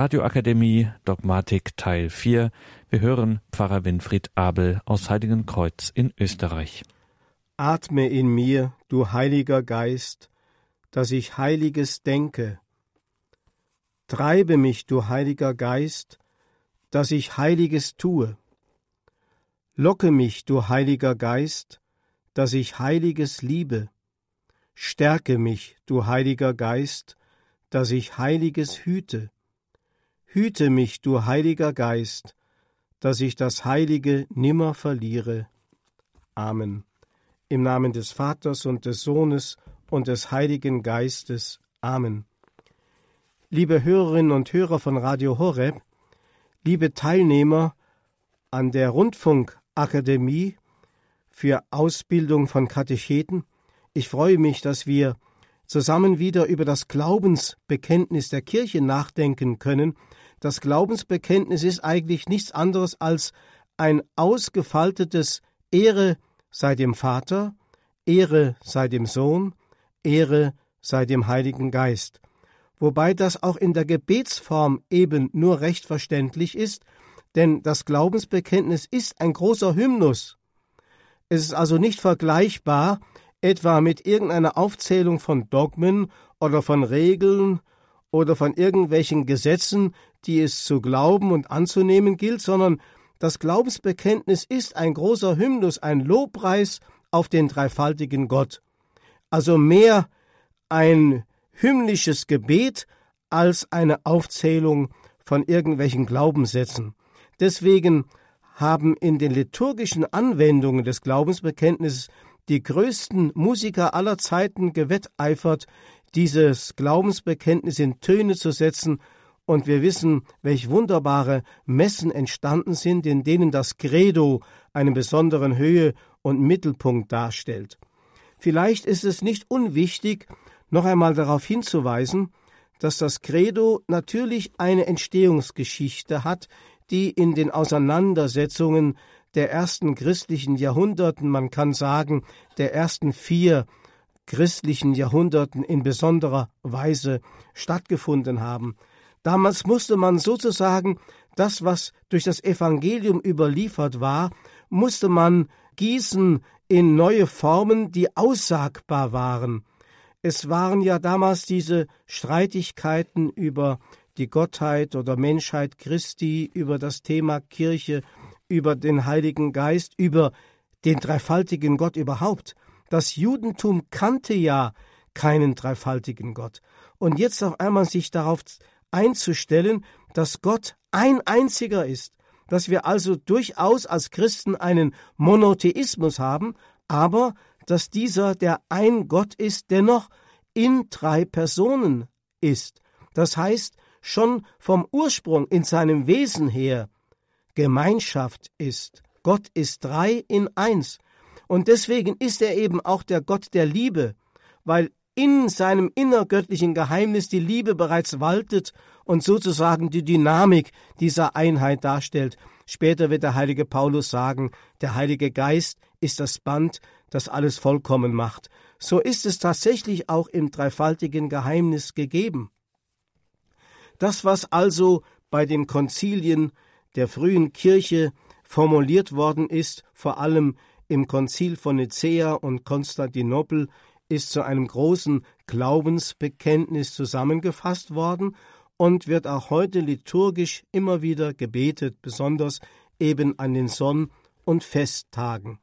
Radioakademie Dogmatik Teil 4. Wir hören Pfarrer Winfried Abel aus Heiligenkreuz in Österreich. Atme in mir, du Heiliger Geist, dass ich Heiliges denke. Treibe mich, du Heiliger Geist, dass ich Heiliges tue. Locke mich, du Heiliger Geist, dass ich Heiliges liebe. Stärke mich, du Heiliger Geist, dass ich Heiliges hüte. Hüte mich, du Heiliger Geist, dass ich das Heilige nimmer verliere. Amen. Im Namen des Vaters und des Sohnes und des Heiligen Geistes. Amen. Liebe Hörerinnen und Hörer von Radio Horeb, liebe Teilnehmer an der Rundfunkakademie für Ausbildung von Katecheten, ich freue mich, dass wir zusammen wieder über das Glaubensbekenntnis der Kirche nachdenken können, das Glaubensbekenntnis ist eigentlich nichts anderes als ein ausgefaltetes Ehre sei dem Vater, Ehre sei dem Sohn, Ehre sei dem Heiligen Geist. Wobei das auch in der Gebetsform eben nur recht verständlich ist, denn das Glaubensbekenntnis ist ein großer Hymnus. Es ist also nicht vergleichbar etwa mit irgendeiner Aufzählung von Dogmen oder von Regeln oder von irgendwelchen Gesetzen, die es zu glauben und anzunehmen gilt, sondern das Glaubensbekenntnis ist ein großer Hymnus, ein Lobpreis auf den dreifaltigen Gott. Also mehr ein hymnisches Gebet als eine Aufzählung von irgendwelchen Glaubenssätzen. Deswegen haben in den liturgischen Anwendungen des Glaubensbekenntnisses die größten Musiker aller Zeiten gewetteifert, dieses Glaubensbekenntnis in Töne zu setzen, und wir wissen, welch wunderbare Messen entstanden sind, in denen das Credo einen besonderen Höhe und Mittelpunkt darstellt. Vielleicht ist es nicht unwichtig, noch einmal darauf hinzuweisen, dass das Credo natürlich eine Entstehungsgeschichte hat, die in den Auseinandersetzungen der ersten christlichen Jahrhunderten, man kann sagen, der ersten vier christlichen Jahrhunderten in besonderer Weise stattgefunden haben. Damals musste man sozusagen das, was durch das Evangelium überliefert war, musste man gießen in neue Formen, die aussagbar waren. Es waren ja damals diese Streitigkeiten über die Gottheit oder Menschheit Christi, über das Thema Kirche, über den Heiligen Geist, über den dreifaltigen Gott überhaupt. Das Judentum kannte ja keinen dreifaltigen Gott. Und jetzt auf einmal sich darauf einzustellen, dass Gott ein einziger ist, dass wir also durchaus als Christen einen Monotheismus haben, aber dass dieser, der ein Gott ist, dennoch in drei Personen ist. Das heißt, schon vom Ursprung in seinem Wesen her Gemeinschaft ist. Gott ist drei in eins. Und deswegen ist er eben auch der Gott der Liebe, weil in seinem innergöttlichen Geheimnis die Liebe bereits waltet und sozusagen die Dynamik dieser Einheit darstellt. Später wird der heilige Paulus sagen, der Heilige Geist ist das Band, das alles vollkommen macht. So ist es tatsächlich auch im dreifaltigen Geheimnis gegeben. Das, was also bei den Konzilien der frühen Kirche formuliert worden ist, vor allem im Konzil von Nicäa und Konstantinopel, ist zu einem großen Glaubensbekenntnis zusammengefasst worden und wird auch heute liturgisch immer wieder gebetet, besonders eben an den Sonn- und Festtagen.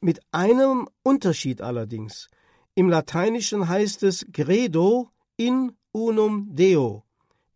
Mit einem Unterschied allerdings. Im Lateinischen heißt es Credo in unum Deo.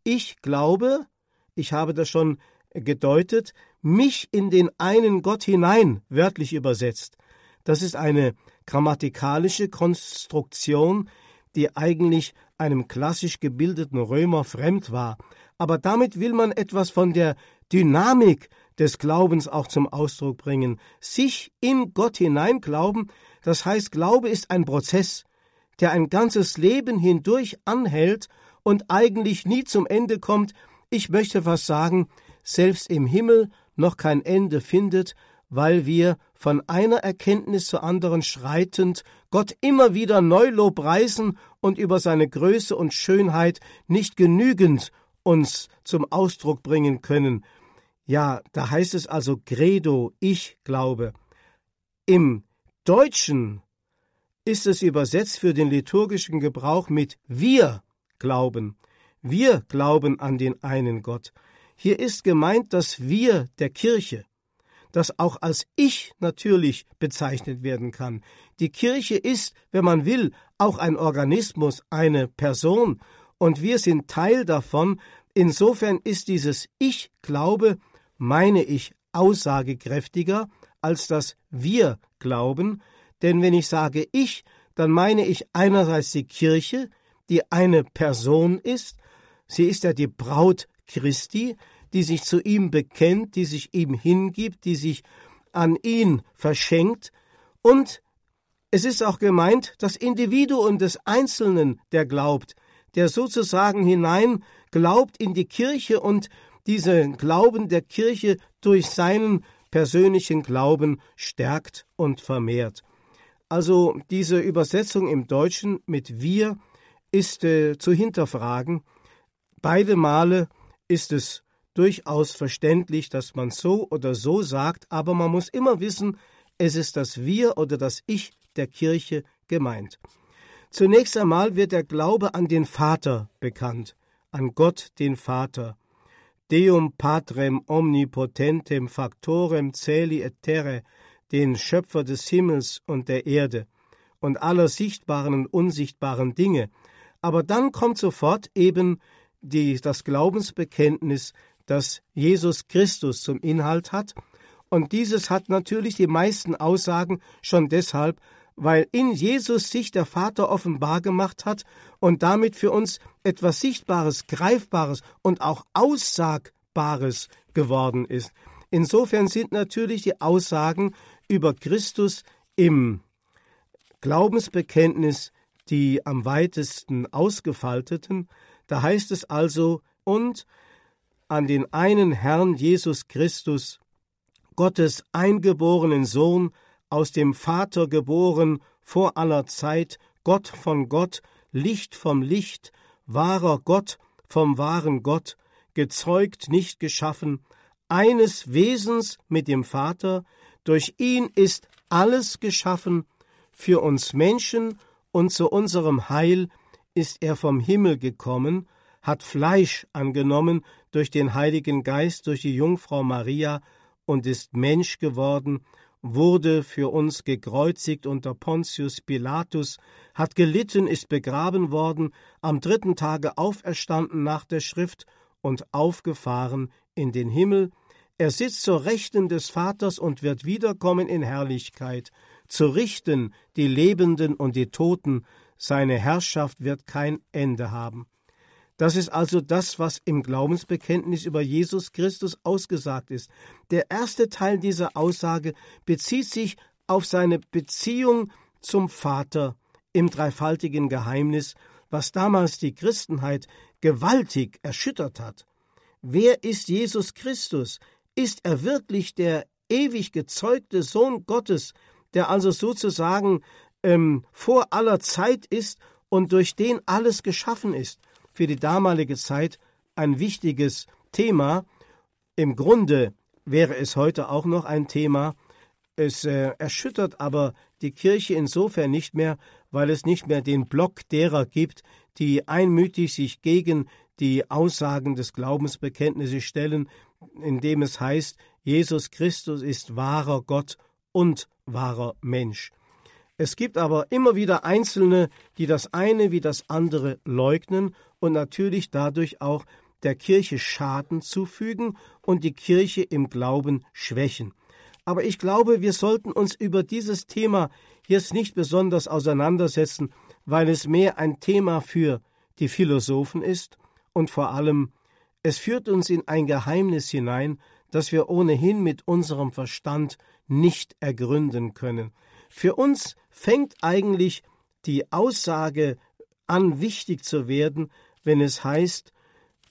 Ich glaube, ich habe das schon gedeutet, mich in den einen Gott hinein, wörtlich übersetzt. Das ist eine grammatikalische Konstruktion, die eigentlich einem klassisch gebildeten Römer fremd war, aber damit will man etwas von der Dynamik des Glaubens auch zum Ausdruck bringen. Sich in Gott hineinglauben, das heißt, Glaube ist ein Prozess, der ein ganzes Leben hindurch anhält und eigentlich nie zum Ende kommt, ich möchte fast sagen, selbst im Himmel noch kein Ende findet, weil wir von einer Erkenntnis zur anderen schreitend Gott immer wieder neu lobpreisen und über seine Größe und Schönheit nicht genügend uns zum Ausdruck bringen können. Ja, da heißt es also Credo, ich glaube. Im Deutschen ist es übersetzt für den liturgischen Gebrauch mit wir glauben. Wir glauben an den einen Gott. Hier ist gemeint das Wir der Kirche, das auch als Ich natürlich bezeichnet werden kann. Die Kirche ist, wenn man will, auch ein Organismus, eine Person, und wir sind Teil davon. Insofern ist dieses Ich glaube, meine ich, aussagekräftiger als das Wir glauben, denn wenn ich sage ich, dann meine ich einerseits die Kirche, die eine Person ist, sie ist ja die Braut Christi, die sich zu ihm bekennt, die sich ihm hingibt, die sich an ihn verschenkt, und es ist auch gemeint das Individuum des Einzelnen, der glaubt, der sozusagen hinein glaubt in die Kirche und diesen Glauben der Kirche durch seinen persönlichen Glauben stärkt und vermehrt. Also diese Übersetzung im Deutschen mit wir ist äh, zu hinterfragen. Beide Male ist es durchaus verständlich, dass man so oder so sagt, aber man muss immer wissen, es ist das Wir oder das Ich der Kirche gemeint. Zunächst einmal wird der Glaube an den Vater bekannt, an Gott den Vater. Deum Patrem omnipotentem factorem celi et terre, den Schöpfer des Himmels und der Erde und aller sichtbaren und unsichtbaren Dinge. Aber dann kommt sofort eben die, das Glaubensbekenntnis, das Jesus Christus zum Inhalt hat. Und dieses hat natürlich die meisten Aussagen schon deshalb, weil in Jesus sich der Vater offenbar gemacht hat und damit für uns etwas Sichtbares, Greifbares und auch Aussagbares geworden ist. Insofern sind natürlich die Aussagen über Christus im Glaubensbekenntnis die am weitesten ausgefalteten. Da heißt es also, und an den einen Herrn Jesus Christus, Gottes eingeborenen Sohn, aus dem Vater geboren, vor aller Zeit, Gott von Gott, Licht vom Licht, wahrer Gott vom wahren Gott, gezeugt, nicht geschaffen, eines Wesens mit dem Vater, durch ihn ist alles geschaffen, für uns Menschen und zu unserem Heil ist er vom Himmel gekommen, hat Fleisch angenommen durch den Heiligen Geist, durch die Jungfrau Maria und ist Mensch geworden wurde für uns gekreuzigt unter Pontius Pilatus, hat gelitten, ist begraben worden, am dritten Tage auferstanden nach der Schrift und aufgefahren in den Himmel, er sitzt zur Rechten des Vaters und wird wiederkommen in Herrlichkeit, zu richten die Lebenden und die Toten, seine Herrschaft wird kein Ende haben. Das ist also das, was im Glaubensbekenntnis über Jesus Christus ausgesagt ist. Der erste Teil dieser Aussage bezieht sich auf seine Beziehung zum Vater im dreifaltigen Geheimnis, was damals die Christenheit gewaltig erschüttert hat. Wer ist Jesus Christus? Ist er wirklich der ewig gezeugte Sohn Gottes, der also sozusagen ähm, vor aller Zeit ist und durch den alles geschaffen ist? Für die damalige Zeit ein wichtiges Thema. Im Grunde wäre es heute auch noch ein Thema. Es äh, erschüttert aber die Kirche insofern nicht mehr, weil es nicht mehr den Block derer gibt, die einmütig sich gegen die Aussagen des Glaubensbekenntnisses stellen, indem es heißt, Jesus Christus ist wahrer Gott und wahrer Mensch. Es gibt aber immer wieder Einzelne, die das eine wie das andere leugnen und natürlich dadurch auch der Kirche Schaden zufügen und die Kirche im Glauben schwächen. Aber ich glaube, wir sollten uns über dieses Thema jetzt nicht besonders auseinandersetzen, weil es mehr ein Thema für die Philosophen ist und vor allem es führt uns in ein Geheimnis hinein, das wir ohnehin mit unserem Verstand nicht ergründen können. Für uns fängt eigentlich die Aussage an, wichtig zu werden, wenn es heißt,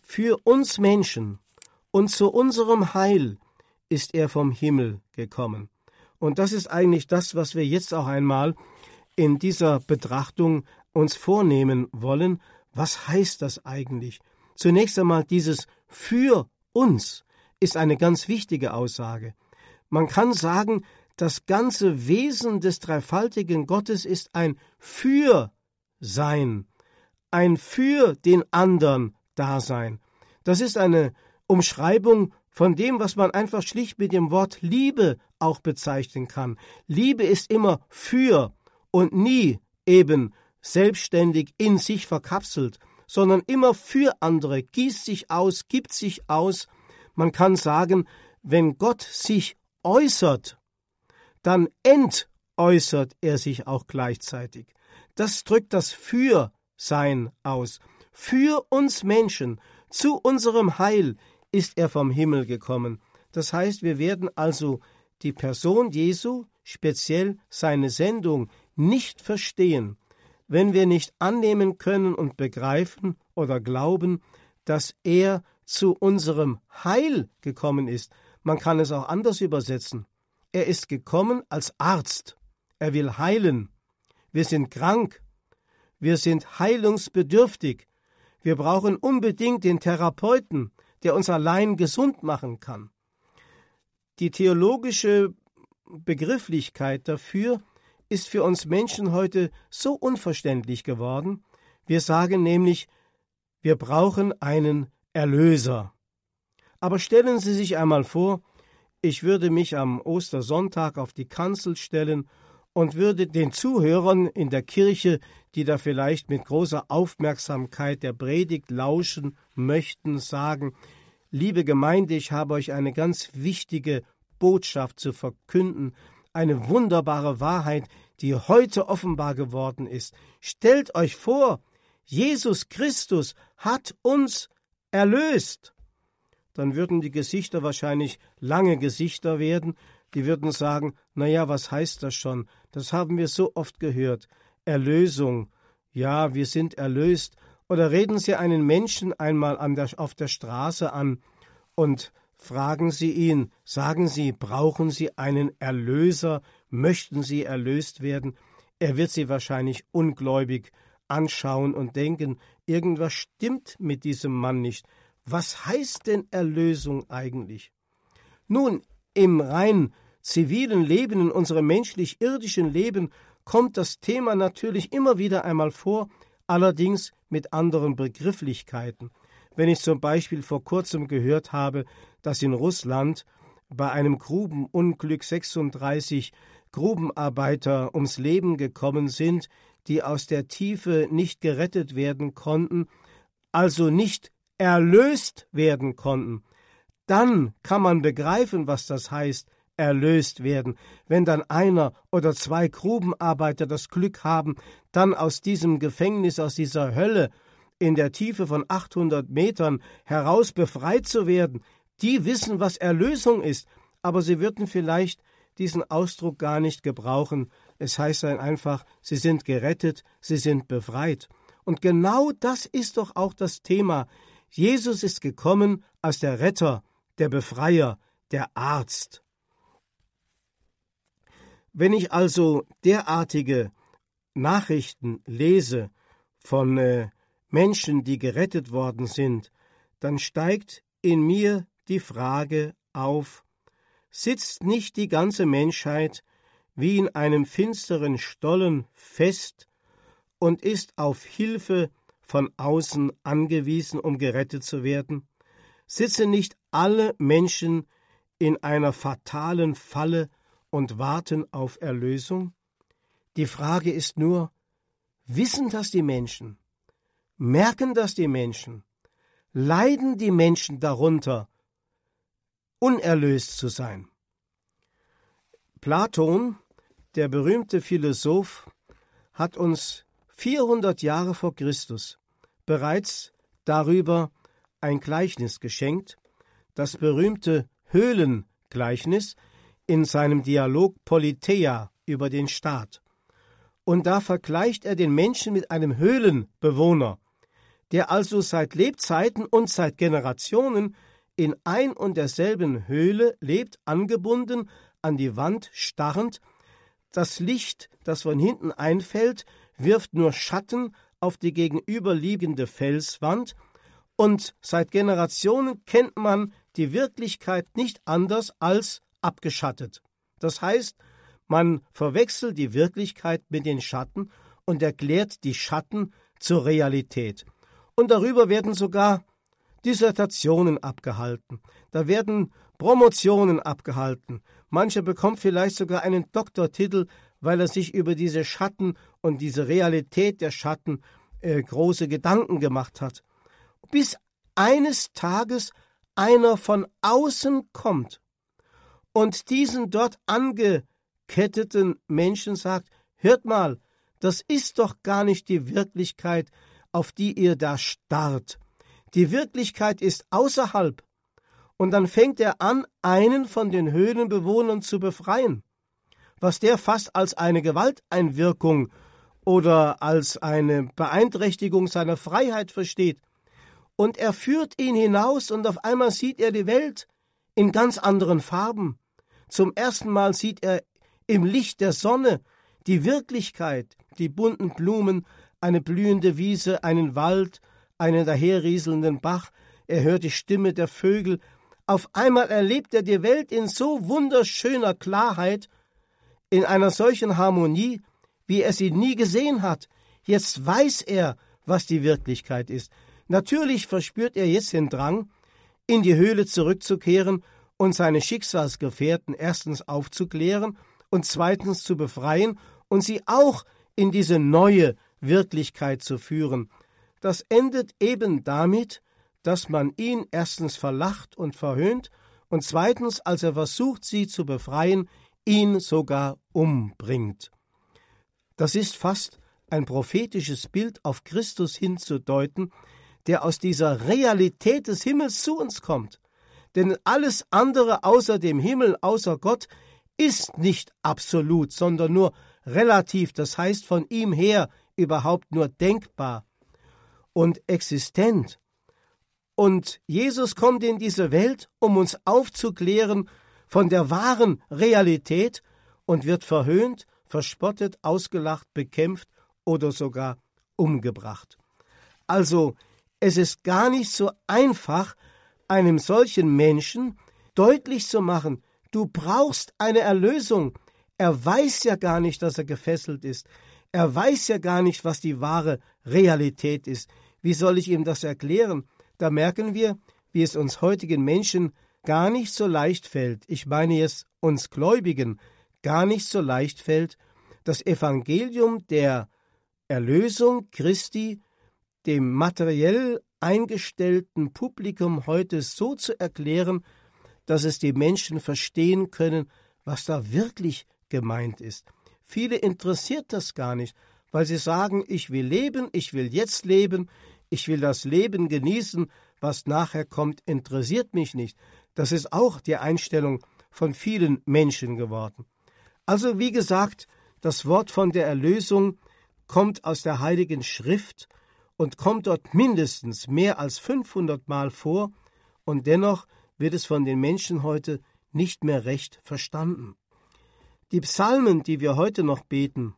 für uns Menschen und zu unserem Heil ist er vom Himmel gekommen. Und das ist eigentlich das, was wir jetzt auch einmal in dieser Betrachtung uns vornehmen wollen. Was heißt das eigentlich? Zunächst einmal dieses für uns ist eine ganz wichtige Aussage. Man kann sagen, das ganze Wesen des dreifaltigen Gottes ist ein Für-Sein, ein für den anderen Dasein. Das ist eine Umschreibung von dem, was man einfach schlicht mit dem Wort Liebe auch bezeichnen kann. Liebe ist immer für und nie eben selbstständig in sich verkapselt, sondern immer für andere, gießt sich aus, gibt sich aus. Man kann sagen, wenn Gott sich äußert, dann entäußert er sich auch gleichzeitig. Das drückt das Für-Sein aus. Für uns Menschen, zu unserem Heil ist er vom Himmel gekommen. Das heißt, wir werden also die Person Jesu, speziell seine Sendung, nicht verstehen, wenn wir nicht annehmen können und begreifen oder glauben, dass er zu unserem Heil gekommen ist. Man kann es auch anders übersetzen. Er ist gekommen als Arzt. Er will heilen. Wir sind krank. Wir sind heilungsbedürftig. Wir brauchen unbedingt den Therapeuten, der uns allein gesund machen kann. Die theologische Begrifflichkeit dafür ist für uns Menschen heute so unverständlich geworden. Wir sagen nämlich, wir brauchen einen Erlöser. Aber stellen Sie sich einmal vor, ich würde mich am Ostersonntag auf die Kanzel stellen und würde den Zuhörern in der Kirche, die da vielleicht mit großer Aufmerksamkeit der Predigt lauschen möchten, sagen, liebe Gemeinde, ich habe euch eine ganz wichtige Botschaft zu verkünden, eine wunderbare Wahrheit, die heute offenbar geworden ist. Stellt euch vor, Jesus Christus hat uns erlöst. Dann würden die Gesichter wahrscheinlich lange Gesichter werden, die würden sagen, na ja, was heißt das schon? Das haben wir so oft gehört. Erlösung. Ja, wir sind erlöst. Oder reden Sie einen Menschen einmal der, auf der Straße an und Fragen Sie ihn, sagen Sie, brauchen Sie einen Erlöser, möchten Sie erlöst werden? Er wird Sie wahrscheinlich ungläubig anschauen und denken, irgendwas stimmt mit diesem Mann nicht. Was heißt denn Erlösung eigentlich? Nun, im rein zivilen Leben, in unserem menschlich-irdischen Leben, kommt das Thema natürlich immer wieder einmal vor, allerdings mit anderen Begrifflichkeiten. Wenn ich zum Beispiel vor kurzem gehört habe, dass in Russland bei einem Grubenunglück 36 Grubenarbeiter ums Leben gekommen sind, die aus der Tiefe nicht gerettet werden konnten, also nicht erlöst werden konnten, dann kann man begreifen, was das heißt, erlöst werden. Wenn dann einer oder zwei Grubenarbeiter das Glück haben, dann aus diesem Gefängnis, aus dieser Hölle in der Tiefe von 800 Metern heraus befreit zu werden, die wissen, was Erlösung ist, aber sie würden vielleicht diesen Ausdruck gar nicht gebrauchen. Es heißt dann einfach, sie sind gerettet, sie sind befreit. Und genau das ist doch auch das Thema. Jesus ist gekommen als der Retter, der Befreier, der Arzt. Wenn ich also derartige Nachrichten lese von äh, Menschen, die gerettet worden sind, dann steigt in mir die Frage auf, sitzt nicht die ganze Menschheit wie in einem finsteren Stollen fest und ist auf Hilfe von außen angewiesen, um gerettet zu werden? Sitzen nicht alle Menschen in einer fatalen Falle und warten auf Erlösung? Die Frage ist nur, wissen das die Menschen? Merken das die Menschen? Leiden die Menschen darunter, unerlöst zu sein. Platon, der berühmte Philosoph, hat uns 400 Jahre vor Christus bereits darüber ein Gleichnis geschenkt, das berühmte Höhlengleichnis in seinem Dialog Politeia über den Staat. Und da vergleicht er den Menschen mit einem Höhlenbewohner, der also seit Lebzeiten und seit Generationen in ein und derselben Höhle lebt, angebunden, an die Wand starrend. Das Licht, das von hinten einfällt, wirft nur Schatten auf die gegenüberliegende Felswand, Und seit Generationen kennt man die Wirklichkeit nicht anders als abgeschattet. Das heißt, man verwechselt die Wirklichkeit mit den Schatten und erklärt die Schatten zur Realität. Und darüber werden sogar Dissertationen abgehalten. Da werden Promotionen abgehalten. Mancher bekommt vielleicht sogar einen Doktortitel, weil er sich über diese Schatten und diese Realität der Schatten äh, große Gedanken gemacht hat. Bis eines Tages einer von außen kommt und diesen dort angeketteten Menschen sagt, hört mal, das ist doch gar nicht die Wirklichkeit, auf die ihr da starrt. Die Wirklichkeit ist außerhalb. Und dann fängt er an, einen von den Höhlenbewohnern zu befreien. Was der fast als eine Gewalteinwirkung oder als eine Beeinträchtigung seiner Freiheit versteht. Und er führt ihn hinaus und auf einmal sieht er die Welt in ganz anderen Farben. Zum ersten Mal sieht er im Licht der Sonne die Wirklichkeit, die bunten Blumen, eine blühende Wiese, einen Wald, einen daherrieselnden Bach, er hört die Stimme der Vögel, auf einmal erlebt er die Welt in so wunderschöner Klarheit, in einer solchen Harmonie, wie er sie nie gesehen hat. Jetzt weiß er, was die Wirklichkeit ist. Natürlich verspürt er jetzt den Drang, in die Höhle zurückzukehren und seine Schicksalsgefährten erstens aufzuklären und zweitens zu befreien und sie auch in diese neue Wirklichkeit zu führen. Das endet eben damit, dass man ihn erstens verlacht und verhöhnt und zweitens, als er versucht, sie zu befreien, ihn sogar umbringt. Das ist fast ein prophetisches Bild auf Christus hinzudeuten, der aus dieser Realität des Himmels zu uns kommt. Denn alles andere außer dem Himmel, außer Gott, ist nicht absolut, sondern nur relativ, das heißt von ihm her überhaupt nur denkbar und existent. Und Jesus kommt in diese Welt, um uns aufzuklären von der wahren Realität und wird verhöhnt, verspottet, ausgelacht, bekämpft oder sogar umgebracht. Also, es ist gar nicht so einfach, einem solchen Menschen deutlich zu machen, du brauchst eine Erlösung, er weiß ja gar nicht, dass er gefesselt ist. Er weiß ja gar nicht, was die wahre Realität ist. Wie soll ich ihm das erklären? Da merken wir, wie es uns heutigen Menschen gar nicht so leicht fällt, ich meine jetzt uns Gläubigen, gar nicht so leicht fällt, das Evangelium der Erlösung Christi dem materiell eingestellten Publikum heute so zu erklären, dass es die Menschen verstehen können, was da wirklich gemeint ist. Viele interessiert das gar nicht, weil sie sagen, ich will leben, ich will jetzt leben, ich will das Leben genießen, was nachher kommt, interessiert mich nicht. Das ist auch die Einstellung von vielen Menschen geworden. Also wie gesagt, das Wort von der Erlösung kommt aus der Heiligen Schrift und kommt dort mindestens mehr als 500 Mal vor, und dennoch wird es von den Menschen heute nicht mehr recht verstanden. Die Psalmen, die wir heute noch beten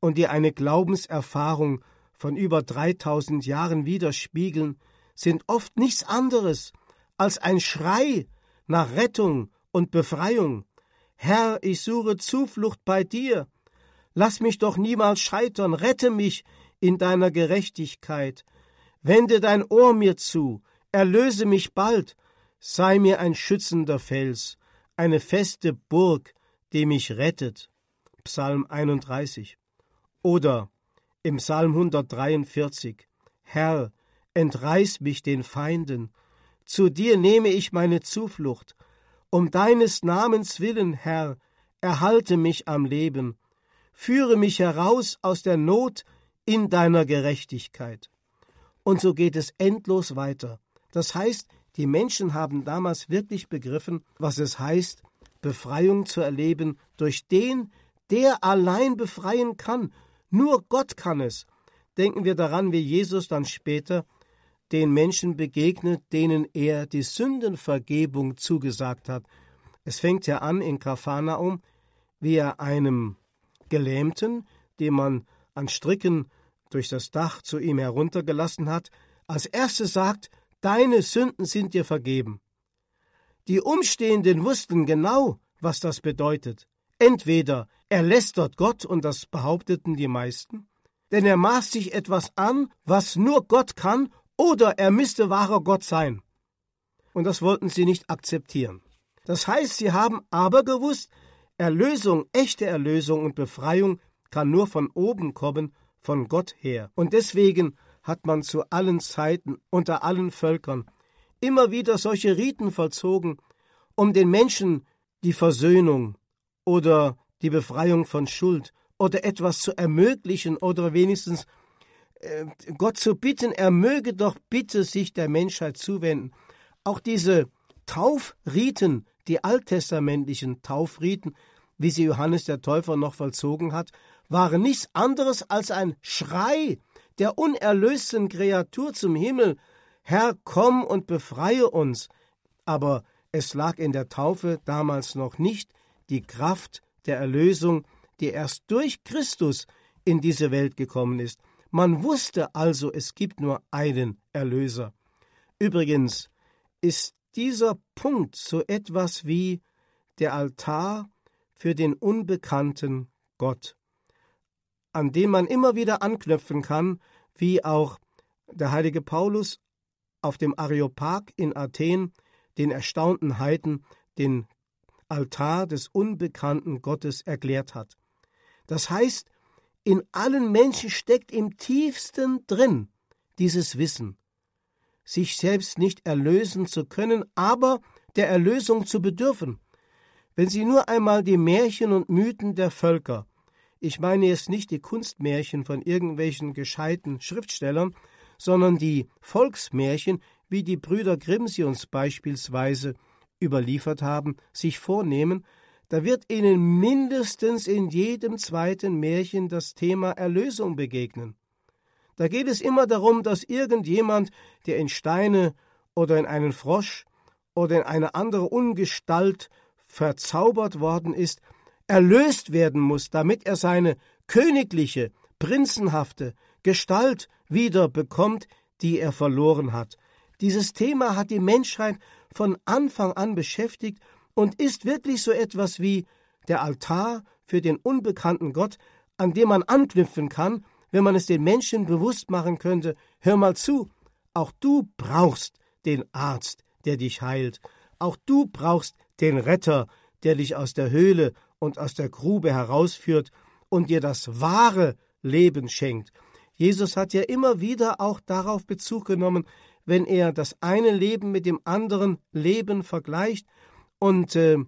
und die eine Glaubenserfahrung von über 3000 Jahren widerspiegeln, sind oft nichts anderes als ein Schrei nach Rettung und Befreiung. Herr, ich suche Zuflucht bei dir. Lass mich doch niemals scheitern, rette mich in deiner Gerechtigkeit. Wende dein Ohr mir zu, erlöse mich bald, sei mir ein schützender Fels, eine feste Burg, die mich rettet. Psalm 31. Oder im Psalm 143. Herr, entreiß mich den Feinden. Zu dir nehme ich meine Zuflucht. Um deines Namens willen, Herr, erhalte mich am Leben. Führe mich heraus aus der Not in deiner Gerechtigkeit. Und so geht es endlos weiter. Das heißt, die Menschen haben damals wirklich begriffen, was es heißt, Befreiung zu erleben durch den, der allein befreien kann. Nur Gott kann es. Denken wir daran, wie Jesus dann später den Menschen begegnet, denen er die Sündenvergebung zugesagt hat. Es fängt ja an in Kaphanaum, wie er einem Gelähmten, den man an Stricken durch das Dach zu ihm heruntergelassen hat, als erstes sagt, deine Sünden sind dir vergeben. Die Umstehenden wussten genau, was das bedeutet. Entweder er lästert Gott, und das behaupteten die meisten, denn er maßt sich etwas an, was nur Gott kann, oder er müsste wahrer Gott sein. Und das wollten sie nicht akzeptieren. Das heißt, sie haben aber gewusst, Erlösung, echte Erlösung und Befreiung kann nur von oben kommen, von Gott her. Und deswegen hat man zu allen Zeiten, unter allen Völkern, immer wieder solche Riten vollzogen, um den Menschen die Versöhnung oder die Befreiung von Schuld oder etwas zu ermöglichen oder wenigstens äh, Gott zu bitten, er möge doch bitte sich der Menschheit zuwenden. Auch diese Taufriten, die alttestamentlichen Taufriten, wie sie Johannes der Täufer noch vollzogen hat, waren nichts anderes als ein Schrei der unerlösten Kreatur zum Himmel, Herr, komm und befreie uns. Aber es lag in der Taufe damals noch nicht die Kraft der Erlösung, die erst durch Christus in diese Welt gekommen ist. Man wusste also, es gibt nur einen Erlöser. Übrigens ist dieser Punkt so etwas wie der Altar für den unbekannten Gott, an dem man immer wieder anknüpfen kann, wie auch der heilige Paulus auf dem Areopag in Athen den erstaunten Heiden den Altar des unbekannten Gottes erklärt hat. Das heißt, in allen Menschen steckt im tiefsten drin dieses Wissen, sich selbst nicht erlösen zu können, aber der Erlösung zu bedürfen. Wenn Sie nur einmal die Märchen und Mythen der Völker, ich meine jetzt nicht die Kunstmärchen von irgendwelchen gescheiten Schriftstellern, sondern die Volksmärchen, wie die Brüder Grimm sie uns beispielsweise überliefert haben, sich vornehmen, da wird ihnen mindestens in jedem zweiten Märchen das Thema Erlösung begegnen. Da geht es immer darum, dass irgendjemand, der in Steine oder in einen Frosch oder in eine andere Ungestalt verzaubert worden ist, erlöst werden muss, damit er seine königliche, prinzenhafte Gestalt wieder bekommt, die er verloren hat. Dieses Thema hat die Menschheit von Anfang an beschäftigt und ist wirklich so etwas wie der Altar für den unbekannten Gott, an dem man anknüpfen kann, wenn man es den Menschen bewusst machen könnte, hör mal zu, auch du brauchst den Arzt, der dich heilt, auch du brauchst den Retter, der dich aus der Höhle und aus der Grube herausführt und dir das wahre Leben schenkt. Jesus hat ja immer wieder auch darauf Bezug genommen, wenn er das eine Leben mit dem anderen Leben vergleicht und äh,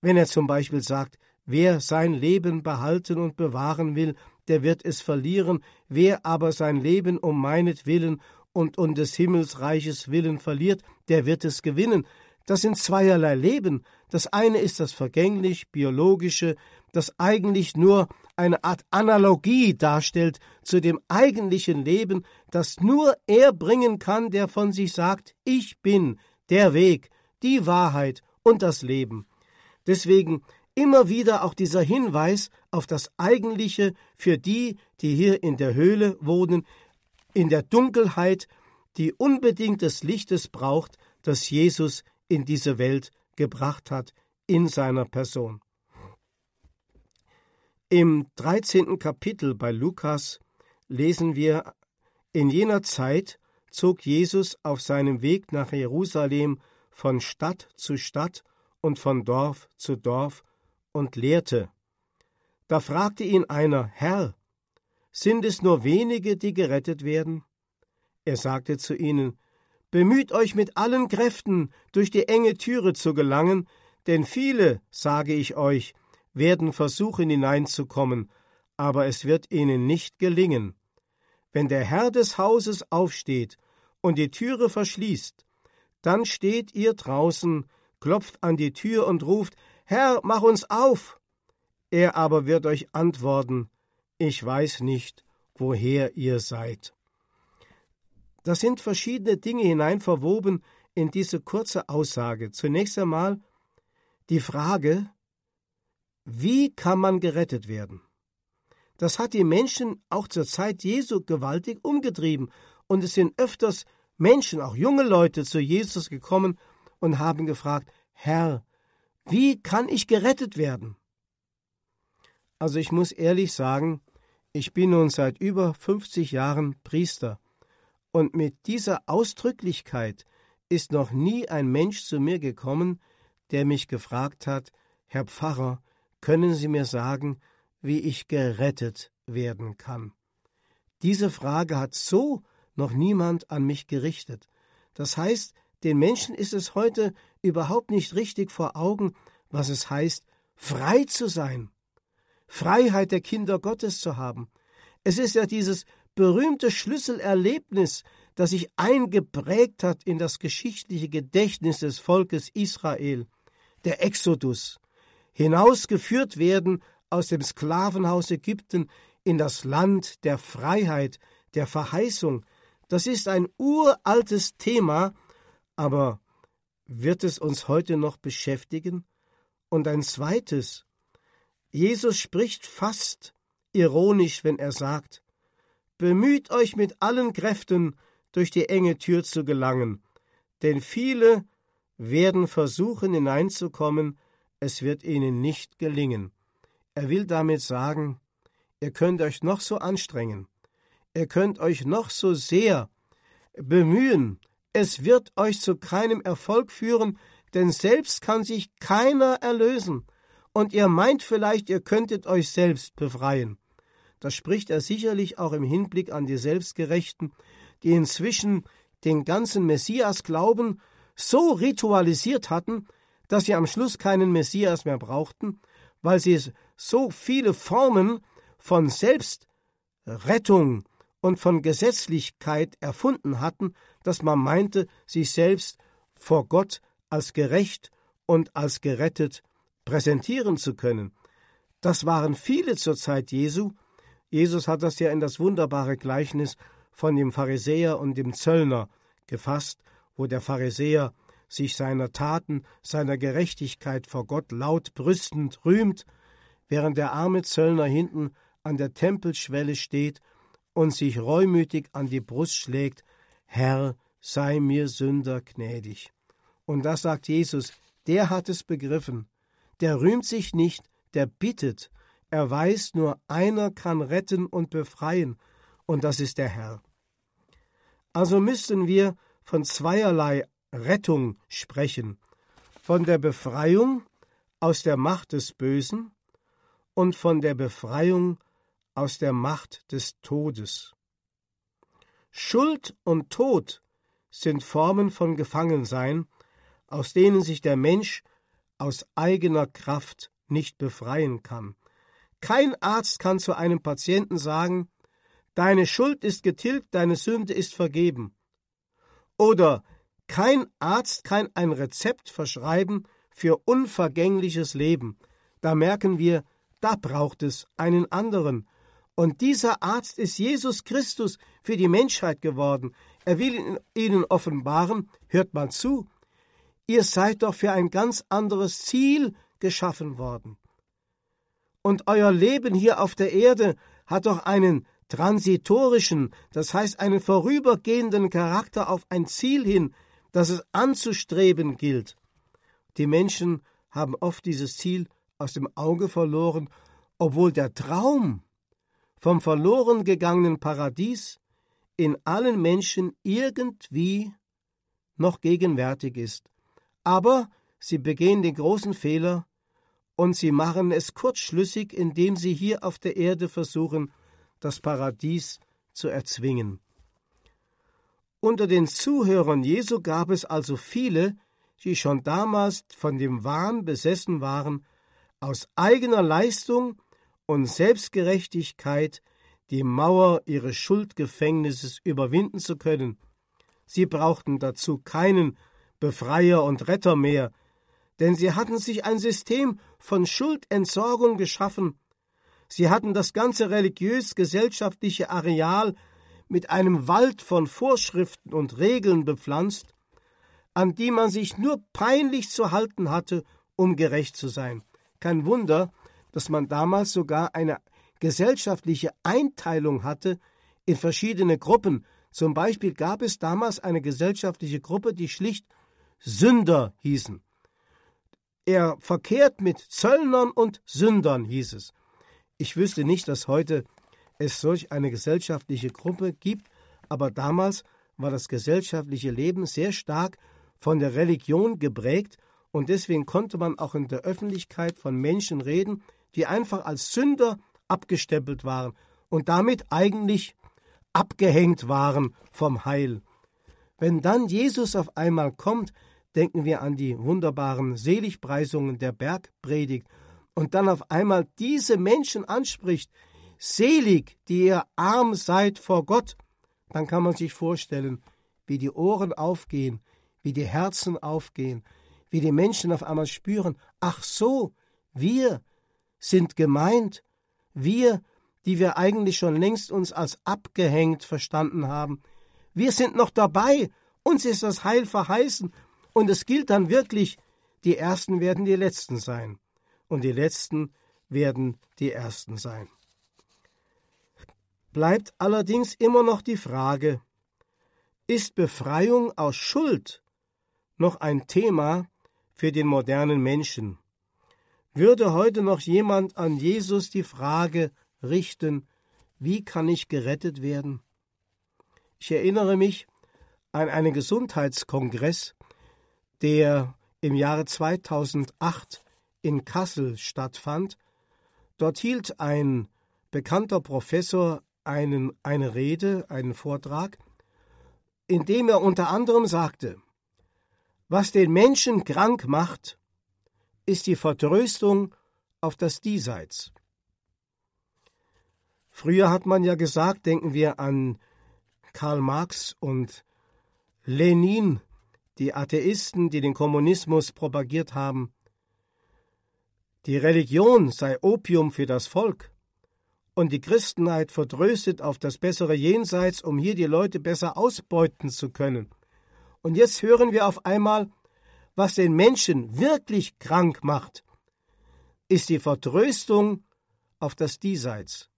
wenn er zum Beispiel sagt, wer sein Leben behalten und bewahren will, der wird es verlieren, wer aber sein Leben um meinetwillen und um des Himmelsreiches willen verliert, der wird es gewinnen. Das sind zweierlei Leben. Das eine ist das vergänglich biologische, das eigentlich nur eine Art Analogie darstellt zu dem eigentlichen Leben, das nur er bringen kann, der von sich sagt, ich bin der Weg, die Wahrheit und das Leben. Deswegen immer wieder auch dieser Hinweis auf das Eigentliche für die, die hier in der Höhle wohnen, in der Dunkelheit, die unbedingt des Lichtes braucht, das Jesus in diese Welt gebracht hat in seiner Person. Im 13. Kapitel bei Lukas lesen wir, in jener Zeit zog Jesus auf seinem Weg nach Jerusalem von Stadt zu Stadt und von Dorf zu Dorf und lehrte. Da fragte ihn einer, Herr, sind es nur wenige, die gerettet werden? Er sagte zu ihnen, Bemüht euch mit allen Kräften, durch die enge Türe zu gelangen, denn viele, sage ich euch, werden versuchen hineinzukommen, aber es wird ihnen nicht gelingen. Wenn der Herr des Hauses aufsteht und die Türe verschließt, dann steht ihr draußen, klopft an die Tür und ruft Herr, mach uns auf. Er aber wird euch antworten Ich weiß nicht, woher ihr seid. Da sind verschiedene Dinge hineinverwoben in diese kurze Aussage. Zunächst einmal die Frage, wie kann man gerettet werden? Das hat die Menschen auch zur Zeit Jesu gewaltig umgetrieben. Und es sind öfters Menschen, auch junge Leute, zu Jesus gekommen und haben gefragt, Herr, wie kann ich gerettet werden? Also ich muss ehrlich sagen, ich bin nun seit über 50 Jahren Priester, und mit dieser Ausdrücklichkeit ist noch nie ein Mensch zu mir gekommen, der mich gefragt hat, Herr Pfarrer, können Sie mir sagen, wie ich gerettet werden kann? Diese Frage hat so noch niemand an mich gerichtet. Das heißt, den Menschen ist es heute überhaupt nicht richtig vor Augen, was es heißt, frei zu sein, Freiheit der Kinder Gottes zu haben. Es ist ja dieses berühmte Schlüsselerlebnis, das sich eingeprägt hat in das geschichtliche Gedächtnis des Volkes Israel, der Exodus, hinausgeführt werden aus dem Sklavenhaus Ägypten in das Land der Freiheit, der Verheißung. Das ist ein uraltes Thema, aber wird es uns heute noch beschäftigen? Und ein zweites. Jesus spricht fast ironisch, wenn er sagt, Bemüht euch mit allen Kräften, durch die enge Tür zu gelangen, denn viele werden versuchen hineinzukommen, es wird ihnen nicht gelingen. Er will damit sagen, ihr könnt euch noch so anstrengen, ihr könnt euch noch so sehr bemühen, es wird euch zu keinem Erfolg führen, denn selbst kann sich keiner erlösen, und ihr meint vielleicht, ihr könntet euch selbst befreien. Das spricht er sicherlich auch im Hinblick an die Selbstgerechten, die inzwischen den ganzen Messias glauben, so ritualisiert hatten, dass sie am Schluss keinen Messias mehr brauchten, weil sie so viele Formen von Selbstrettung und von Gesetzlichkeit erfunden hatten, dass man meinte, sich selbst vor Gott als gerecht und als gerettet präsentieren zu können. Das waren viele zur Zeit Jesu. Jesus hat das ja in das wunderbare Gleichnis von dem Pharisäer und dem Zöllner gefasst, wo der Pharisäer sich seiner Taten, seiner Gerechtigkeit vor Gott laut brüstend rühmt, während der arme Zöllner hinten an der Tempelschwelle steht und sich reumütig an die Brust schlägt, Herr, sei mir Sünder gnädig. Und das sagt Jesus, der hat es begriffen, der rühmt sich nicht, der bittet, er weiß nur, einer kann retten und befreien, und das ist der Herr. Also müssten wir von zweierlei Rettung sprechen, von der Befreiung aus der Macht des Bösen und von der Befreiung aus der Macht des Todes. Schuld und Tod sind Formen von Gefangensein, aus denen sich der Mensch aus eigener Kraft nicht befreien kann. Kein Arzt kann zu einem Patienten sagen, Deine Schuld ist getilgt, deine Sünde ist vergeben. Oder kein Arzt kann ein Rezept verschreiben für unvergängliches Leben. Da merken wir, da braucht es einen anderen. Und dieser Arzt ist Jesus Christus für die Menschheit geworden. Er will ihnen offenbaren, hört mal zu, ihr seid doch für ein ganz anderes Ziel geschaffen worden. Und euer Leben hier auf der Erde hat doch einen transitorischen, das heißt einen vorübergehenden Charakter auf ein Ziel hin, das es anzustreben gilt. Die Menschen haben oft dieses Ziel aus dem Auge verloren, obwohl der Traum vom verloren gegangenen Paradies in allen Menschen irgendwie noch gegenwärtig ist. Aber sie begehen den großen Fehler und sie machen es kurzschlüssig, indem sie hier auf der Erde versuchen, das Paradies zu erzwingen. Unter den Zuhörern Jesu gab es also viele, die schon damals von dem Wahn besessen waren, aus eigener Leistung und Selbstgerechtigkeit die Mauer ihres Schuldgefängnisses überwinden zu können. Sie brauchten dazu keinen Befreier und Retter mehr, denn sie hatten sich ein System von Schuldentsorgung geschaffen, Sie hatten das ganze religiös-gesellschaftliche Areal mit einem Wald von Vorschriften und Regeln bepflanzt, an die man sich nur peinlich zu halten hatte, um gerecht zu sein. Kein Wunder, dass man damals sogar eine gesellschaftliche Einteilung hatte in verschiedene Gruppen, Zum Beispiel gab es damals eine gesellschaftliche Gruppe, die schlicht Sünder hießen. Er verkehrt mit Zöllnern und Sündern, hieß es. Ich wüsste nicht, dass heute es solch eine gesellschaftliche Gruppe gibt, aber damals war das gesellschaftliche Leben sehr stark von der Religion geprägt und deswegen konnte man auch in der Öffentlichkeit von Menschen reden, die einfach als Sünder abgestempelt waren und damit eigentlich abgehängt waren vom Heil. Wenn dann Jesus auf einmal kommt, denken wir an die wunderbaren Seligpreisungen der Bergpredigt. Und dann auf einmal diese Menschen anspricht, selig, die ihr arm seid vor Gott, dann kann man sich vorstellen, wie die Ohren aufgehen, wie die Herzen aufgehen, wie die Menschen auf einmal spüren, ach so, wir sind gemeint, wir, die wir eigentlich schon längst uns als abgehängt verstanden haben, wir sind noch dabei, uns ist das Heil verheißen, und es gilt dann wirklich, die Ersten werden die Letzten sein, und die Letzten werden die Ersten sein. Bleibt allerdings immer noch die Frage, ist Befreiung aus Schuld noch ein Thema für den modernen Menschen? Würde heute noch jemand an Jesus die Frage richten, wie kann ich gerettet werden? Ich erinnere mich an einen Gesundheitskongress, der im Jahre 2008 in Kassel stattfand. Dort hielt ein bekannter Professor einen, eine Rede, einen Vortrag, in dem er unter anderem sagte, was den Menschen krank macht, ist die Vertröstung auf das Diesseits. Früher hat man ja gesagt, denken wir an Karl Marx und Lenin, die Atheisten, die den Kommunismus propagiert haben, die Religion sei Opium für das Volk und die Christenheit vertröstet auf das bessere Jenseits, um hier die Leute besser ausbeuten zu können. Und jetzt hören wir auf einmal, was den Menschen wirklich krank macht, ist die Vertröstung auf das Diesseits.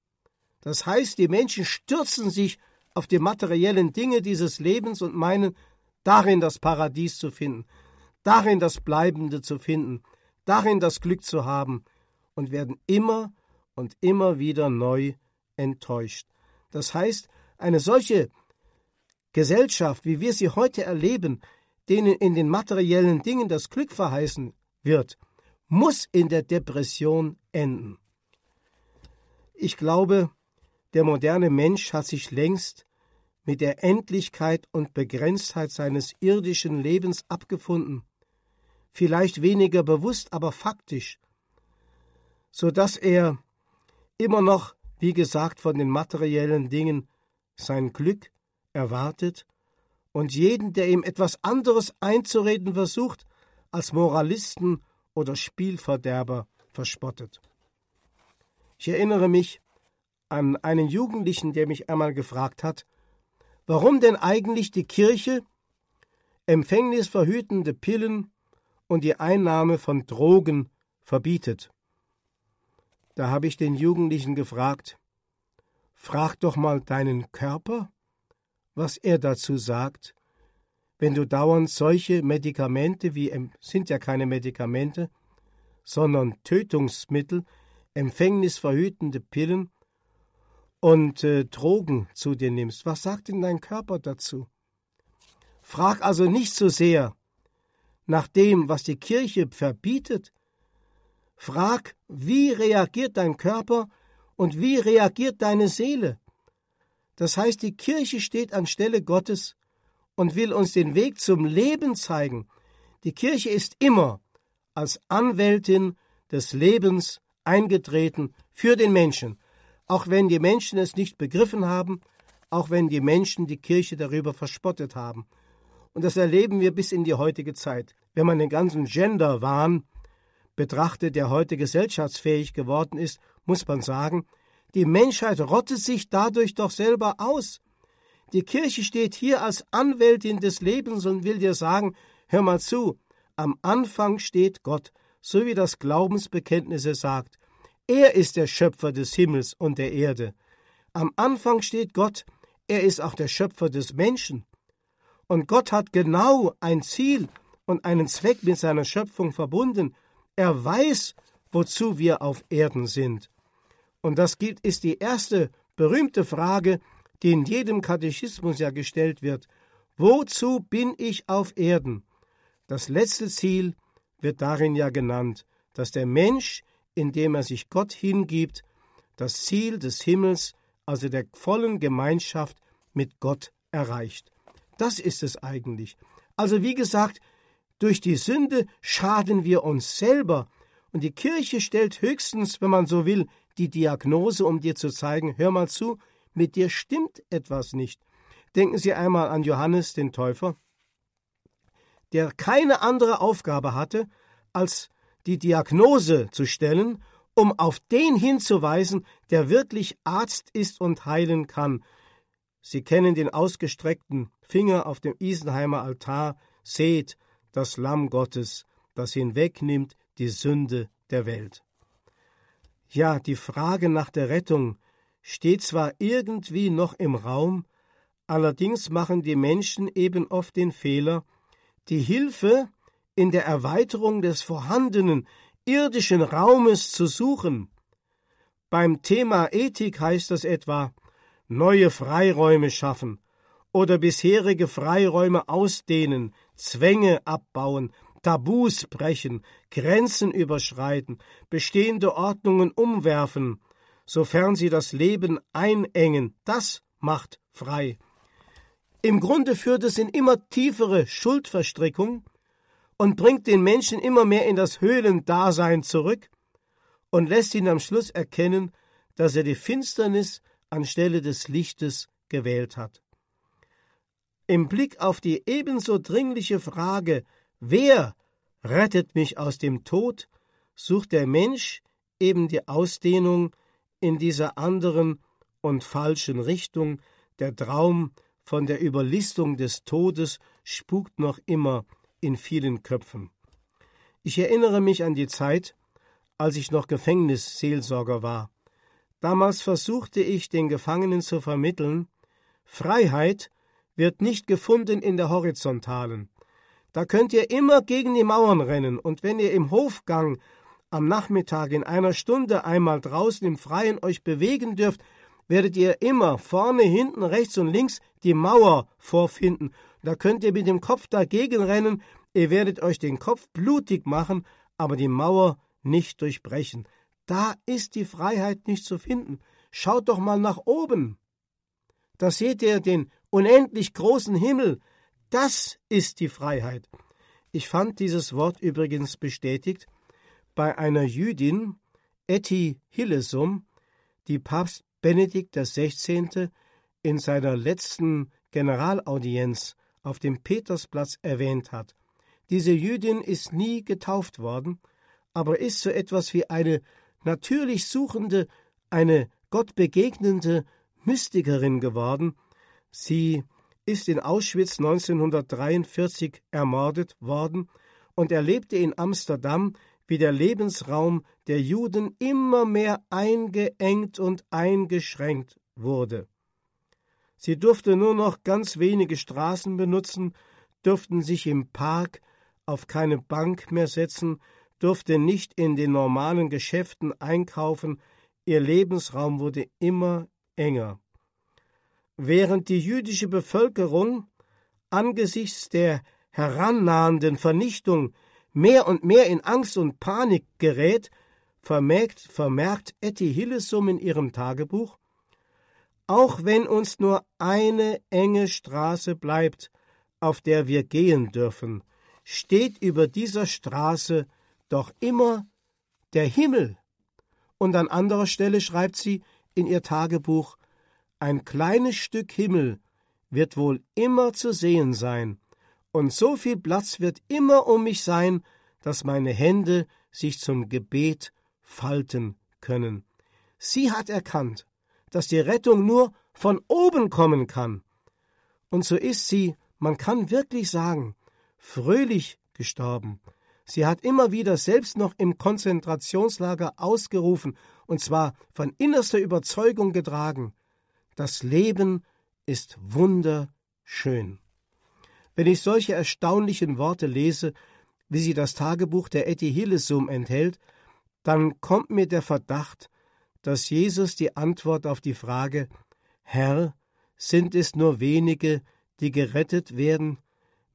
Das heißt, die Menschen stürzen sich auf die materiellen Dinge dieses Lebens und meinen, darin das Paradies zu finden, darin das Bleibende zu finden, darin das Glück zu haben und werden immer und immer wieder neu enttäuscht. Das heißt, eine solche Gesellschaft, wie wir sie heute erleben, denen in den materiellen Dingen das Glück verheißen wird, muss in der Depression enden. Ich glaube, der moderne Mensch hat sich längst mit der Endlichkeit und Begrenztheit seines irdischen Lebens abgefunden, vielleicht weniger bewusst, aber faktisch, so dass er immer noch, wie gesagt, von den materiellen Dingen sein Glück erwartet und jeden, der ihm etwas anderes einzureden versucht, als Moralisten oder Spielverderber verspottet. Ich erinnere mich an einen Jugendlichen, der mich einmal gefragt hat, warum denn eigentlich die Kirche empfängnisverhütende Pillen und die Einnahme von Drogen verbietet. Da habe ich den Jugendlichen gefragt, frag doch mal deinen Körper, was er dazu sagt, wenn du dauernd solche Medikamente wie sind ja keine Medikamente, sondern Tötungsmittel, empfängnisverhütende Pillen und äh, Drogen zu dir nimmst. Was sagt denn dein Körper dazu? Frag also nicht so sehr nach dem, was die Kirche verbietet, Frag, wie reagiert dein Körper und wie reagiert deine Seele? Das heißt, die Kirche steht anstelle Gottes und will uns den Weg zum Leben zeigen. Die Kirche ist immer als Anwältin des Lebens eingetreten für den Menschen, auch wenn die Menschen es nicht begriffen haben, auch wenn die Menschen die Kirche darüber verspottet haben. Und das erleben wir bis in die heutige Zeit. Wenn man den ganzen Gender-Wahn betrachtet, der heute gesellschaftsfähig geworden ist, muss man sagen, die Menschheit rottet sich dadurch doch selber aus. Die Kirche steht hier als Anwältin des Lebens und will dir sagen, hör mal zu, am Anfang steht Gott, so wie das Glaubensbekenntnis sagt. Er ist der Schöpfer des Himmels und der Erde. Am Anfang steht Gott, er ist auch der Schöpfer des Menschen. Und Gott hat genau ein Ziel und einen Zweck mit seiner Schöpfung verbunden. Er weiß, wozu wir auf Erden sind. Und das ist die erste berühmte Frage, die in jedem Katechismus ja gestellt wird. Wozu bin ich auf Erden? Das letzte Ziel wird darin ja genannt, dass der Mensch, indem er sich Gott hingibt, das Ziel des Himmels, also der vollen Gemeinschaft mit Gott erreicht. Das ist es eigentlich. Also wie gesagt, durch die Sünde schaden wir uns selber, und die Kirche stellt höchstens, wenn man so will, die Diagnose, um dir zu zeigen, hör mal zu, mit dir stimmt etwas nicht. Denken Sie einmal an Johannes den Täufer, der keine andere Aufgabe hatte, als die Diagnose zu stellen, um auf den hinzuweisen, der wirklich Arzt ist und heilen kann. Sie kennen den ausgestreckten Finger auf dem Isenheimer Altar, seht das Lamm Gottes, das hinwegnimmt die Sünde der Welt. Ja, die Frage nach der Rettung steht zwar irgendwie noch im Raum, allerdings machen die Menschen eben oft den Fehler, die Hilfe in der Erweiterung des vorhandenen irdischen Raumes zu suchen. Beim Thema Ethik heißt das etwa neue Freiräume schaffen oder bisherige Freiräume ausdehnen, Zwänge abbauen, Tabus brechen, Grenzen überschreiten, bestehende Ordnungen umwerfen, sofern sie das Leben einengen, das macht frei. Im Grunde führt es in immer tiefere Schuldverstrickung und bringt den Menschen immer mehr in das Höhlendasein zurück und lässt ihn am Schluss erkennen, dass er die Finsternis anstelle des Lichtes gewählt hat. Im Blick auf die ebenso dringliche Frage Wer rettet mich aus dem Tod? sucht der Mensch eben die Ausdehnung in dieser anderen und falschen Richtung. Der Traum von der Überlistung des Todes spukt noch immer in vielen Köpfen. Ich erinnere mich an die Zeit, als ich noch Gefängnisseelsorger war. Damals versuchte ich den Gefangenen zu vermitteln, Freiheit wird nicht gefunden in der Horizontalen. Da könnt ihr immer gegen die Mauern rennen, und wenn ihr im Hofgang am Nachmittag in einer Stunde einmal draußen im Freien euch bewegen dürft, werdet ihr immer vorne, hinten, rechts und links die Mauer vorfinden. Da könnt ihr mit dem Kopf dagegen rennen, ihr werdet euch den Kopf blutig machen, aber die Mauer nicht durchbrechen. Da ist die Freiheit nicht zu finden. Schaut doch mal nach oben. Da seht ihr den unendlich großen Himmel, das ist die Freiheit. Ich fand dieses Wort übrigens bestätigt bei einer Jüdin, Etty Hillesum, die Papst Benedikt XVI. in seiner letzten Generalaudienz auf dem Petersplatz erwähnt hat. Diese Jüdin ist nie getauft worden, aber ist so etwas wie eine natürlich suchende, eine Gott begegnende Mystikerin geworden. Sie ist in Auschwitz 1943 ermordet worden und erlebte in Amsterdam, wie der Lebensraum der Juden immer mehr eingeengt und eingeschränkt wurde. Sie durfte nur noch ganz wenige Straßen benutzen, durften sich im Park auf keine Bank mehr setzen, durfte nicht in den normalen Geschäften einkaufen, ihr Lebensraum wurde immer enger. Während die jüdische Bevölkerung angesichts der herannahenden Vernichtung mehr und mehr in Angst und Panik gerät, vermerkt, vermerkt Etty Hillesum in ihrem Tagebuch, auch wenn uns nur eine enge Straße bleibt, auf der wir gehen dürfen, steht über dieser Straße doch immer der Himmel. Und an anderer Stelle schreibt sie in ihr Tagebuch ein kleines Stück Himmel wird wohl immer zu sehen sein, und so viel Platz wird immer um mich sein, dass meine Hände sich zum Gebet falten können. Sie hat erkannt, dass die Rettung nur von oben kommen kann. Und so ist sie, man kann wirklich sagen, fröhlich gestorben. Sie hat immer wieder selbst noch im Konzentrationslager ausgerufen, und zwar von innerster Überzeugung getragen, das Leben ist wunderschön. Wenn ich solche erstaunlichen Worte lese, wie sie das Tagebuch der Etty Hillesum enthält, dann kommt mir der Verdacht, dass Jesus die Antwort auf die Frage Herr, sind es nur wenige, die gerettet werden,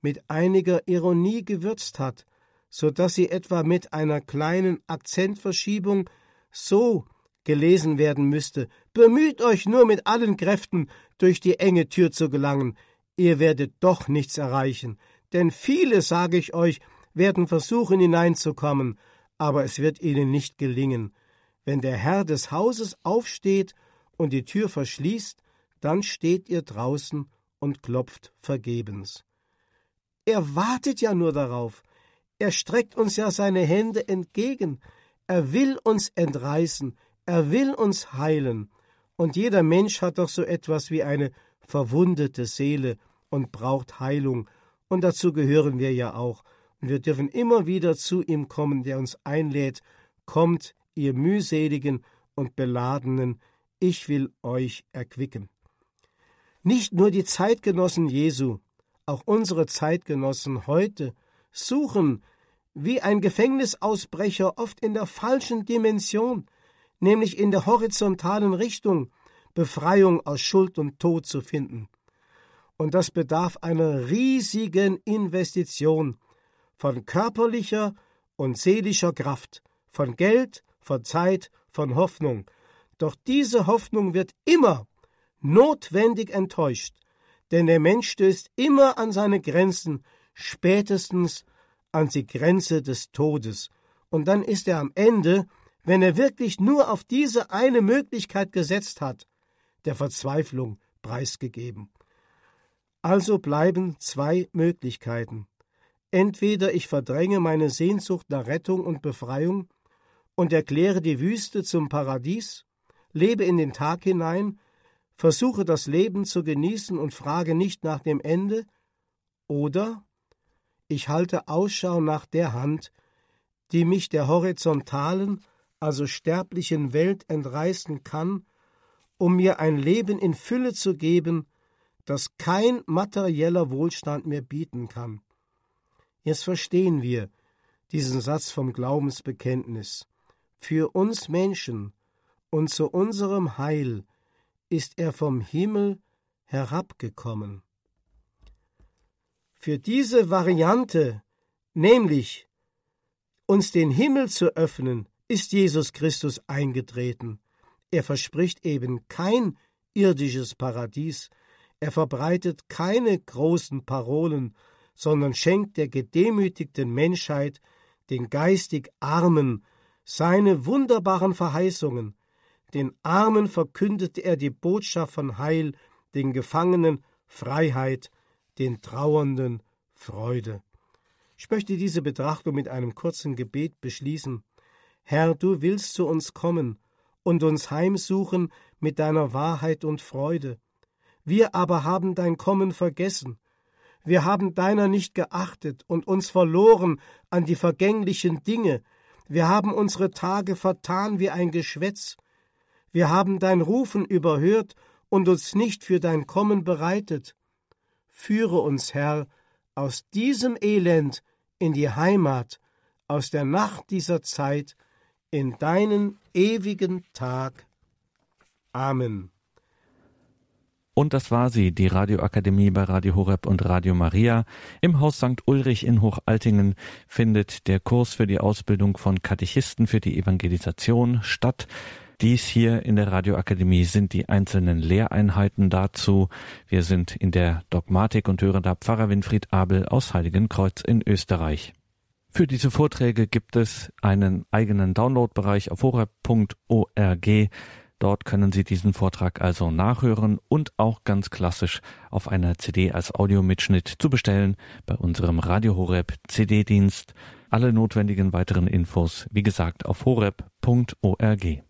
mit einiger Ironie gewürzt hat, so dass sie etwa mit einer kleinen Akzentverschiebung so gelesen werden müsste. Bemüht euch nur mit allen Kräften, durch die enge Tür zu gelangen, ihr werdet doch nichts erreichen, denn viele, sage ich euch, werden versuchen hineinzukommen, aber es wird ihnen nicht gelingen. Wenn der Herr des Hauses aufsteht und die Tür verschließt, dann steht ihr draußen und klopft vergebens. Er wartet ja nur darauf. Er streckt uns ja seine Hände entgegen. Er will uns entreißen. Er will uns heilen. Und jeder Mensch hat doch so etwas wie eine verwundete Seele und braucht Heilung. Und dazu gehören wir ja auch. Und wir dürfen immer wieder zu ihm kommen, der uns einlädt. Kommt, ihr mühseligen und beladenen, ich will euch erquicken. Nicht nur die Zeitgenossen Jesu, auch unsere Zeitgenossen heute suchen wie ein Gefängnisausbrecher oft in der falschen Dimension, nämlich in der horizontalen Richtung, Befreiung aus Schuld und Tod zu finden. Und das bedarf einer riesigen Investition von körperlicher und seelischer Kraft, von Geld, von Zeit, von Hoffnung. Doch diese Hoffnung wird immer notwendig enttäuscht, denn der Mensch stößt immer an seine Grenzen, spätestens an die Grenze des Todes, und dann ist er am Ende, wenn er wirklich nur auf diese eine Möglichkeit gesetzt hat, der Verzweiflung preisgegeben. Also bleiben zwei Möglichkeiten. Entweder ich verdränge meine Sehnsucht nach Rettung und Befreiung und erkläre die Wüste zum Paradies, lebe in den Tag hinein versuche das Leben zu genießen und frage nicht nach dem Ende, oder ich halte Ausschau nach der Hand, die mich der horizontalen, also sterblichen Welt entreißen kann, um mir ein Leben in Fülle zu geben, das kein materieller Wohlstand mehr bieten kann. Jetzt verstehen wir diesen Satz vom Glaubensbekenntnis. Für uns Menschen und zu unserem Heil ist er vom Himmel herabgekommen. Für diese Variante, nämlich uns den Himmel zu öffnen, ist Jesus Christus eingetreten. Er verspricht eben kein irdisches Paradies, er verbreitet keine großen Parolen, sondern schenkt der gedemütigten Menschheit, den geistig Armen, seine wunderbaren Verheißungen, den Armen verkündete er die Botschaft von Heil, den Gefangenen Freiheit, den Trauernden Freude. Ich möchte diese Betrachtung mit einem kurzen Gebet beschließen. Herr, du willst zu uns kommen und uns heimsuchen mit deiner Wahrheit und Freude. Wir aber haben dein Kommen vergessen. Wir haben deiner nicht geachtet und uns verloren an die vergänglichen Dinge. Wir haben unsere Tage vertan wie ein Geschwätz. Wir haben dein Rufen überhört und uns nicht für dein Kommen bereitet. Führe uns, Herr, aus diesem Elend in die Heimat, aus der Nacht dieser Zeit, in deinen ewigen Tag. Amen. Und das war sie, die Radioakademie bei Radio Horeb und Radio Maria. Im Haus St. Ulrich in Hochaltingen findet der Kurs für die Ausbildung von Katechisten für die Evangelisation statt. Dies hier in der Radioakademie sind die einzelnen Lehreinheiten dazu. Wir sind in der Dogmatik und hören da Pfarrer Winfried Abel aus Heiligenkreuz in Österreich. Für diese Vorträge gibt es einen eigenen Downloadbereich auf horeb.org. Dort können Sie diesen Vortrag also nachhören und auch ganz klassisch auf einer CD als Audiomitschnitt zu bestellen bei unserem Radio Horeb CD-Dienst. Alle notwendigen weiteren Infos, wie gesagt, auf horeb.org.